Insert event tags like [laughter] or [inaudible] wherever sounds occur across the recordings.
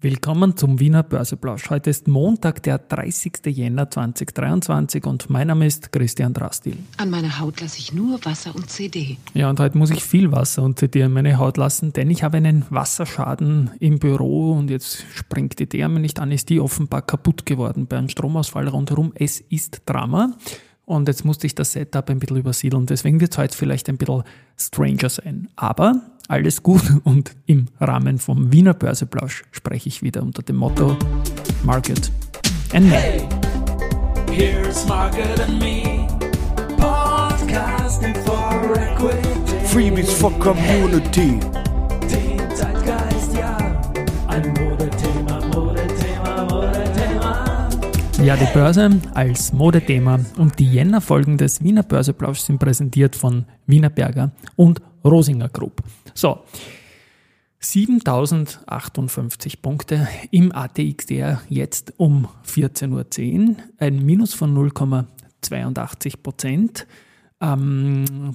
Willkommen zum Wiener Börseplausch. Heute ist Montag, der 30. Jänner 2023 und mein Name ist Christian Drastil. An meiner Haut lasse ich nur Wasser und CD. Ja, und heute muss ich viel Wasser und CD in meine Haut lassen, denn ich habe einen Wasserschaden im Büro und jetzt springt die Therme nicht an, ist die offenbar kaputt geworden bei einem Stromausfall rundherum. Es ist Drama. Und jetzt musste ich das Setup ein bisschen übersiedeln. Deswegen wird es heute vielleicht ein bisschen stranger sein. Aber alles gut [laughs] und im Rahmen vom Wiener Börseplausch spreche ich wieder unter dem Motto Market and Me. Hey, here's Market and Me, podcasting for equity. Freebies for Community. Den Ja, die Börse als Modethema und die Jänner-Folgen des Wiener Börseplausch sind präsentiert von Wiener Berger und Rosinger Group. So, 7058 Punkte im ATXDR jetzt um 14.10 Uhr, ein Minus von 0,82 Prozent. Ähm,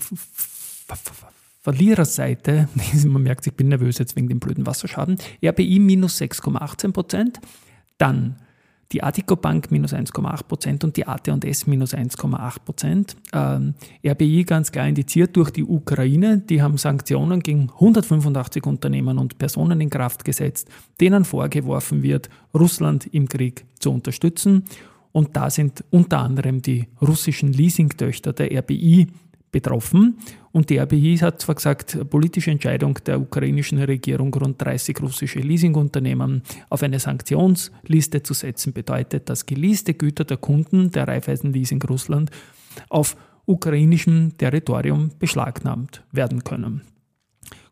Verliererseite, [laughs] man merkt, ich bin nervös jetzt wegen dem blöden Wasserschaden, RBI minus 6,18 Prozent, dann die Artico Bank minus 1,8% und die AT&S minus 1,8% Ähm, RBI ganz klar indiziert durch die Ukraine. Die haben Sanktionen gegen 185 Unternehmen und Personen in Kraft gesetzt, denen vorgeworfen wird, Russland im Krieg zu unterstützen. Und da sind unter anderem die russischen Leasingtöchter der RBI betroffen. Und die RBI hat zwar gesagt, politische Entscheidung der ukrainischen Regierung, rund 30 russische Leasingunternehmen auf eine Sanktionsliste zu setzen, bedeutet, dass geleaste Güter der Kunden der Raiffeisen Leasing Russland auf ukrainischem Territorium beschlagnahmt werden können.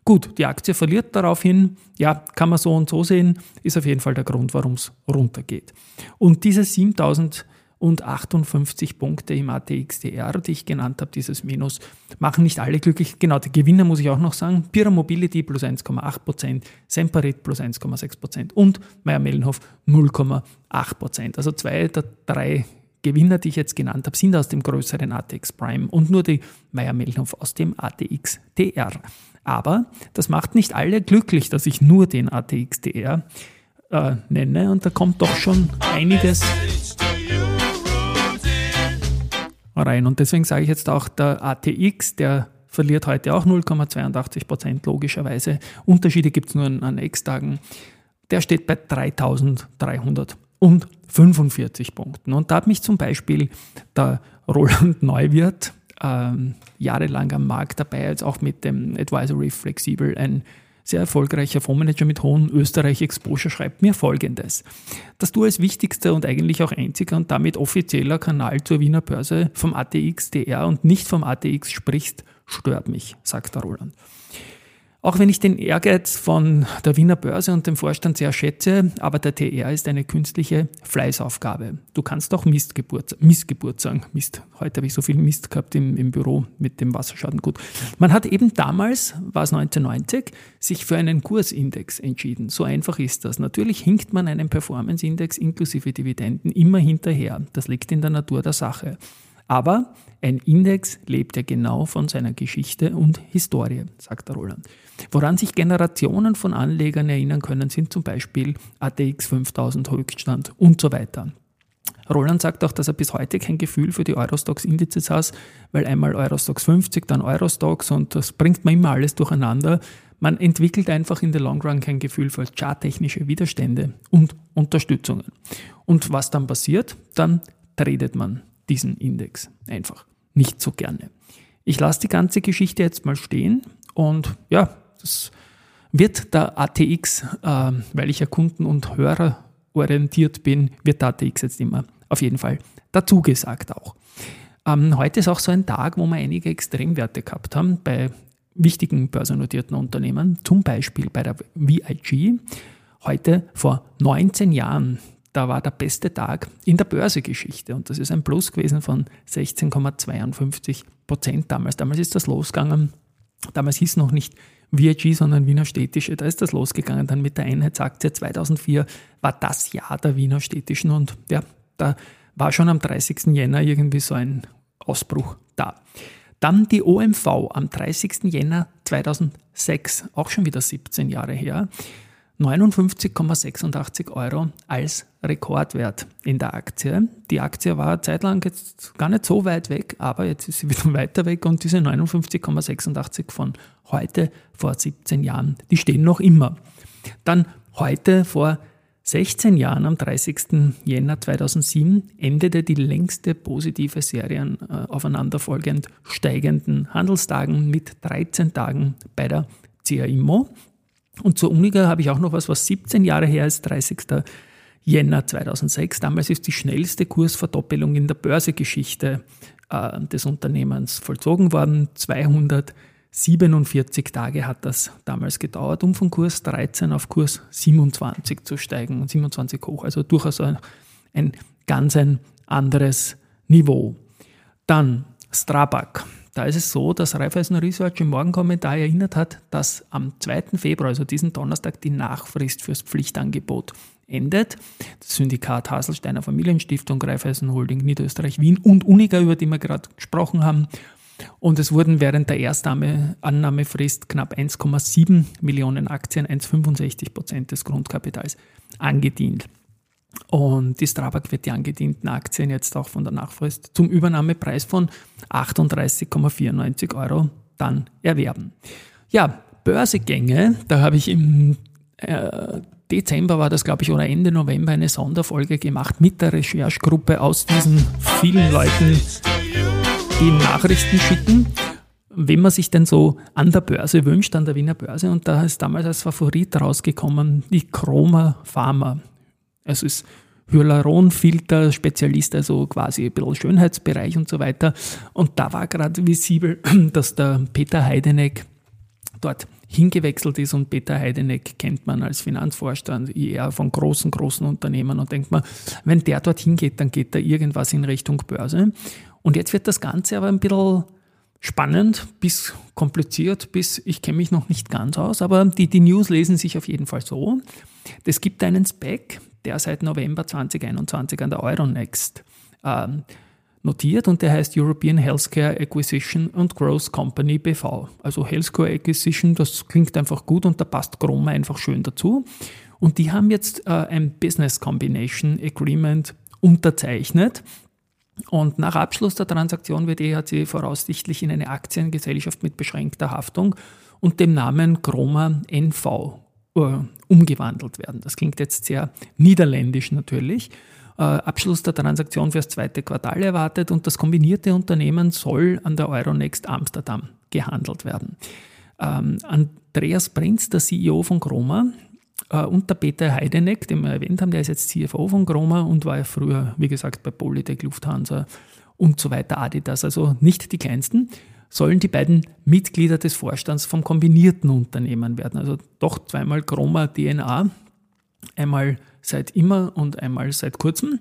Gut, die Aktie verliert daraufhin, ja, kann man so und so sehen, ist auf jeden Fall der Grund, warum es runtergeht. Und diese 7000 und 58 Punkte im ATXDR, die ich genannt habe, dieses Minus, machen nicht alle glücklich. Genau, die Gewinner muss ich auch noch sagen. Pira Mobility plus 1,8%, Semperit plus 1,6% und Meyer Mellenhof 0,8%. Also zwei der drei Gewinner, die ich jetzt genannt habe, sind aus dem größeren ATX Prime und nur die Meyer Mellenhof aus dem ATX TR. Aber das macht nicht alle glücklich, dass ich nur den ATX TR äh, nenne und da kommt doch schon einiges rein. Und deswegen sage ich jetzt auch, der ATX, der verliert heute auch 0,82 Prozent, logischerweise. Unterschiede gibt es nur an, an X-Tagen. Der steht bei 3345 Punkten. Und da hat mich zum Beispiel der Roland Neuwirth ähm, jahrelang am Markt dabei, jetzt auch mit dem Advisory Flexibel, ein sehr erfolgreicher Fondsmanager mit hohem Österreich-Exposure schreibt mir folgendes. Dass du als wichtigster und eigentlich auch einziger und damit offizieller Kanal zur Wiener Börse vom ATX DR und nicht vom ATX sprichst, stört mich, sagt der Roland. Auch wenn ich den Ehrgeiz von der Wiener Börse und dem Vorstand sehr schätze, aber der TR ist eine künstliche Fleißaufgabe. Du kannst auch Mistgeburt, Missgeburt sagen. Mist. Heute habe ich so viel Mist gehabt im, im Büro mit dem Wasserschaden. Gut. Man hat eben damals, war es 1990, sich für einen Kursindex entschieden. So einfach ist das. Natürlich hinkt man einem Performance-Index inklusive Dividenden immer hinterher. Das liegt in der Natur der Sache. Aber ein Index lebt ja genau von seiner Geschichte und Historie, sagt der Roland. Woran sich Generationen von Anlegern erinnern können, sind zum Beispiel ATX 5000 Höchststand und so weiter. Roland sagt auch, dass er bis heute kein Gefühl für die Eurostox-Indizes hat, weil einmal Eurostox 50, dann Eurostox und das bringt man immer alles durcheinander. Man entwickelt einfach in der Long Run kein Gefühl für charttechnische Widerstände und Unterstützungen. Und was dann passiert? Dann tradet man diesen Index einfach nicht so gerne. Ich lasse die ganze Geschichte jetzt mal stehen und ja, das wird der ATX, äh, weil ich ja Kunden- und Hörer orientiert bin, wird der ATX jetzt immer auf jeden Fall dazu gesagt auch. Ähm, heute ist auch so ein Tag, wo wir einige Extremwerte gehabt haben bei wichtigen börsennotierten Unternehmen, zum Beispiel bei der VIG. Heute vor 19 Jahren da war der beste Tag in der Börsegeschichte und das ist ein Plus gewesen von 16,52 Prozent damals. Damals ist das losgegangen. Damals hieß noch nicht VIG, sondern Wiener Städtische. Da ist das losgegangen dann mit der Einheitsaktie. 2004 war das Jahr der Wiener Städtischen und ja, da war schon am 30. Jänner irgendwie so ein Ausbruch da. Dann die OMV am 30. Jänner 2006, auch schon wieder 17 Jahre her. 59,86 Euro als Rekordwert in der Aktie. Die Aktie war zeitlang jetzt gar nicht so weit weg, aber jetzt ist sie wieder [laughs] weiter weg und diese 59,86 von heute vor 17 Jahren, die stehen noch immer. Dann heute vor 16 Jahren, am 30. Jänner 2007, endete die längste positive Serie äh, aufeinanderfolgend steigenden Handelstagen mit 13 Tagen bei der CA Immo. Und zur Uniga habe ich auch noch was, was 17 Jahre her ist, 30. Jänner 2006. Damals ist die schnellste Kursverdoppelung in der Börsegeschichte äh, des Unternehmens vollzogen worden. 247 Tage hat das damals gedauert, um von Kurs 13 auf Kurs 27 zu steigen und 27 hoch. Also durchaus ein, ein ganz ein anderes Niveau. Dann Strabag. Da ist es so, dass Raiffeisen Research im Morgenkommentar erinnert hat, dass am 2. Februar, also diesen Donnerstag, die Nachfrist fürs Pflichtangebot endet. Das Syndikat Haselsteiner Familienstiftung, Raiffeisen Holding Niederösterreich Wien und Uniga, über die wir gerade gesprochen haben. Und es wurden während der Erstannahmefrist knapp 1,7 Millionen Aktien, 1,65 Prozent des Grundkapitals, angedient. Und die Strabag wird die angedienten Aktien jetzt auch von der Nachfrist zum Übernahmepreis von 38,94 Euro dann erwerben. Ja, Börsegänge, da habe ich im äh, Dezember war das, glaube ich, oder Ende November eine Sonderfolge gemacht mit der Recherchegruppe aus diesen vielen Leuten, die Nachrichten schicken, wenn man sich denn so an der Börse wünscht, an der Wiener Börse. Und da ist damals als Favorit rausgekommen die Chroma Pharma. Es ist Hyaluronfilter-Spezialist, also quasi ein bisschen Schönheitsbereich und so weiter. Und da war gerade visibel, [clears throat] dass der Peter Heideneck dort hingewechselt ist und Peter Heideneck kennt man als Finanzvorstand eher von großen, großen Unternehmen und denkt man, wenn der dort hingeht, dann geht da irgendwas in Richtung Börse. Und jetzt wird das Ganze aber ein bisschen spannend bis kompliziert, bis ich kenne mich noch nicht ganz aus, aber die, die News lesen sich auf jeden Fall so. Es gibt einen Spec, der seit November 2021 an der Euronext ähm, notiert und der heißt European Healthcare Acquisition and Growth Company BV. Also Healthcare Acquisition, das klingt einfach gut und da passt Chroma einfach schön dazu. Und die haben jetzt äh, ein Business Combination Agreement unterzeichnet. Und nach Abschluss der Transaktion wird EHC voraussichtlich in eine Aktiengesellschaft mit beschränkter Haftung und dem Namen Chroma NV umgewandelt werden. Das klingt jetzt sehr niederländisch natürlich. Äh, Abschluss der Transaktion fürs zweite Quartal erwartet und das kombinierte Unternehmen soll an der Euronext Amsterdam gehandelt werden. Ähm, Andreas Prinz, der CEO von Chroma, äh, und der Peter Heideneck, den wir erwähnt haben, der ist jetzt CFO von Chroma und war ja früher, wie gesagt, bei Polytech, Lufthansa und so weiter, Adidas, also nicht die kleinsten sollen die beiden Mitglieder des Vorstands vom kombinierten Unternehmen werden. Also doch zweimal Chroma DNA, einmal seit immer und einmal seit kurzem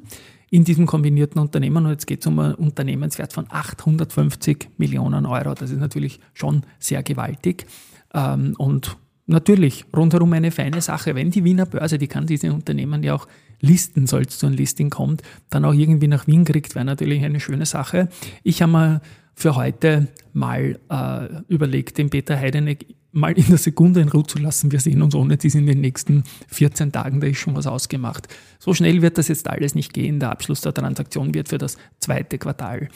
in diesem kombinierten Unternehmen. Und jetzt geht es um einen Unternehmenswert von 850 Millionen Euro. Das ist natürlich schon sehr gewaltig. Ähm, und natürlich rundherum eine feine Sache. Wenn die Wiener Börse, die kann diese Unternehmen ja auch listen, soll es zu einem Listing kommt, dann auch irgendwie nach Wien kriegt, wäre natürlich eine schöne Sache. Ich habe mir für heute mal äh, überlegt, den Peter Heideneck mal in der Sekunde in Ruhe zu lassen. Wir sehen uns ohne dies in den nächsten 14 Tagen, da ist schon was ausgemacht. So schnell wird das jetzt alles nicht gehen. Der Abschluss der Transaktion wird für das zweite Quartal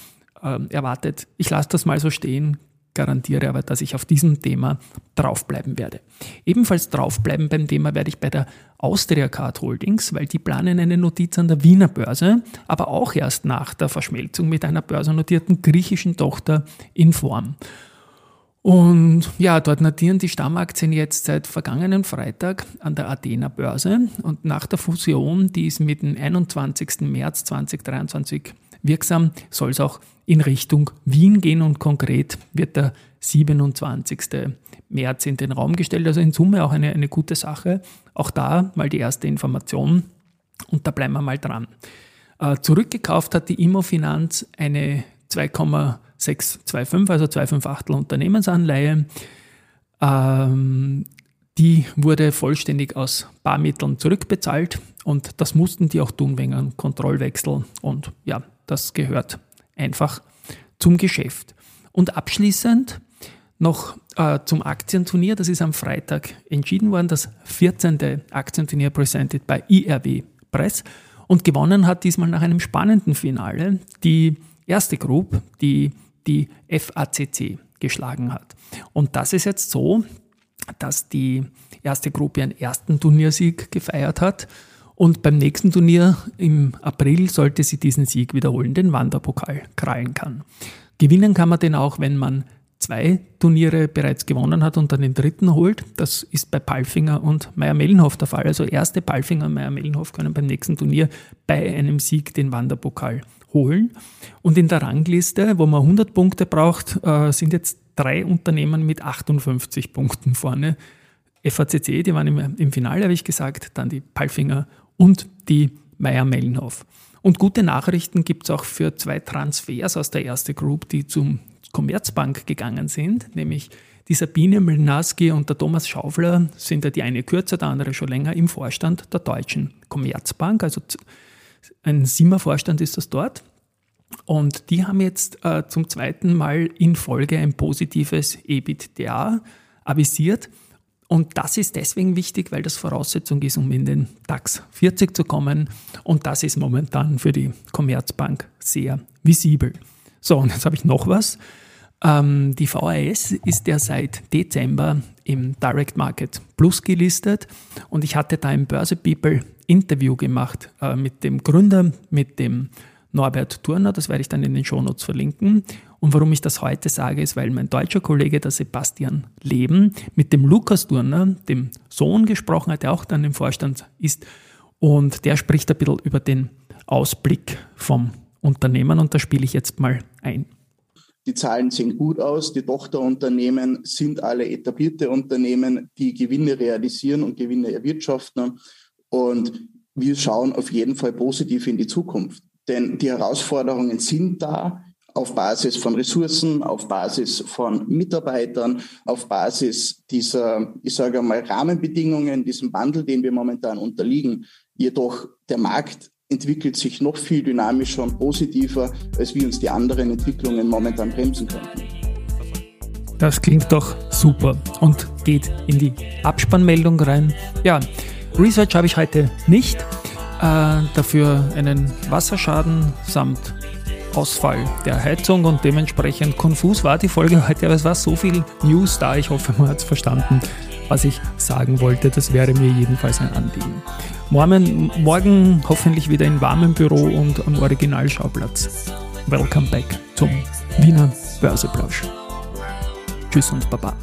äh, erwartet. Ich lasse das mal so stehen, garantiere aber, dass ich auf diesem Thema draufbleiben werde. Ebenfalls draufbleiben beim Thema werde ich bei der Austria Card Holdings, weil die planen eine Notiz an der Wiener Börse, aber auch erst nach der Verschmelzung mit einer börsennotierten griechischen Tochter in Form. Und ja, dort notieren die Stammaktien jetzt seit vergangenen Freitag an der Athena Börse. Und nach der Fusion, die ist mit dem 21. März 2023 wirksam, soll es auch in Richtung Wien gehen und konkret wird der 27. März in den Raum gestellt. Also in Summe auch eine, eine gute Sache. Auch da mal die erste Information und da bleiben wir mal dran. Äh, zurückgekauft hat die Immofinanz eine 2,625, also 2,5 Unternehmensanleihe. Ähm, die wurde vollständig aus Barmitteln zurückbezahlt und das mussten die auch tun wegen einem Kontrollwechsel. Und ja, das gehört einfach zum Geschäft. Und abschließend noch äh, zum Aktienturnier. Das ist am Freitag entschieden worden, das 14. Aktienturnier presented bei IRW Press. Und gewonnen hat diesmal nach einem spannenden Finale die erste Group, die die FACC geschlagen hat. Und das ist jetzt so, dass die erste Gruppe ihren ersten Turniersieg gefeiert hat. Und beim nächsten Turnier im April sollte sie diesen Sieg wiederholen, den Wanderpokal krallen kann. Gewinnen kann man den auch, wenn man zwei Turniere bereits gewonnen hat und dann den dritten holt. Das ist bei Palfinger und Meier-Mellenhof der Fall. Also erste Palfinger und Meier-Mellenhof können beim nächsten Turnier bei einem Sieg den Wanderpokal holen. Und in der Rangliste, wo man 100 Punkte braucht, äh, sind jetzt drei Unternehmen mit 58 Punkten vorne. FACC, die waren im, im Finale, habe ich gesagt, dann die Palfinger und die Meier-Mellenhof. Und gute Nachrichten gibt es auch für zwei Transfers aus der ersten Group, die zum Commerzbank gegangen sind, nämlich die Sabine Mlnaski und der Thomas Schaufler sind ja die eine kürzer, der andere schon länger im Vorstand der Deutschen Commerzbank. Also ein Simmer-Vorstand ist das dort. Und die haben jetzt äh, zum zweiten Mal in Folge ein positives EBITDA avisiert. Und das ist deswegen wichtig, weil das Voraussetzung ist, um in den DAX 40 zu kommen. Und das ist momentan für die Commerzbank sehr visibel. So, und jetzt habe ich noch was. Ähm, die VAS ist ja seit Dezember im Direct Market Plus gelistet. Und ich hatte da im Börse People Interview gemacht äh, mit dem Gründer, mit dem Norbert Turner, das werde ich dann in den Shownotes verlinken. Und warum ich das heute sage, ist, weil mein deutscher Kollege, der Sebastian Leben, mit dem Lukas Turner, dem Sohn, gesprochen hat, der auch dann im Vorstand ist. Und der spricht ein bisschen über den Ausblick vom Unternehmen und da spiele ich jetzt mal ein. Die Zahlen sehen gut aus. Die Tochterunternehmen sind alle etablierte Unternehmen, die Gewinne realisieren und Gewinne erwirtschaften. Und wir schauen auf jeden Fall positiv in die Zukunft. Denn die Herausforderungen sind da auf Basis von Ressourcen, auf Basis von Mitarbeitern, auf Basis dieser, ich sage mal, Rahmenbedingungen, diesem Wandel, den wir momentan unterliegen. Jedoch der Markt entwickelt sich noch viel dynamischer und positiver, als wir uns die anderen Entwicklungen momentan bremsen könnten. Das klingt doch super und geht in die Abspannmeldung rein. Ja, Research habe ich heute nicht. Äh, dafür einen Wasserschaden samt Ausfall der Heizung und dementsprechend konfus war die Folge heute, aber es war so viel News da. Ich hoffe, man hat es verstanden, was ich sagen wollte. Das wäre mir jedenfalls ein Anliegen. Morgen, morgen hoffentlich wieder in warmem Büro und am Originalschauplatz. Welcome back zum Wiener Börseplausch. Tschüss und Baba.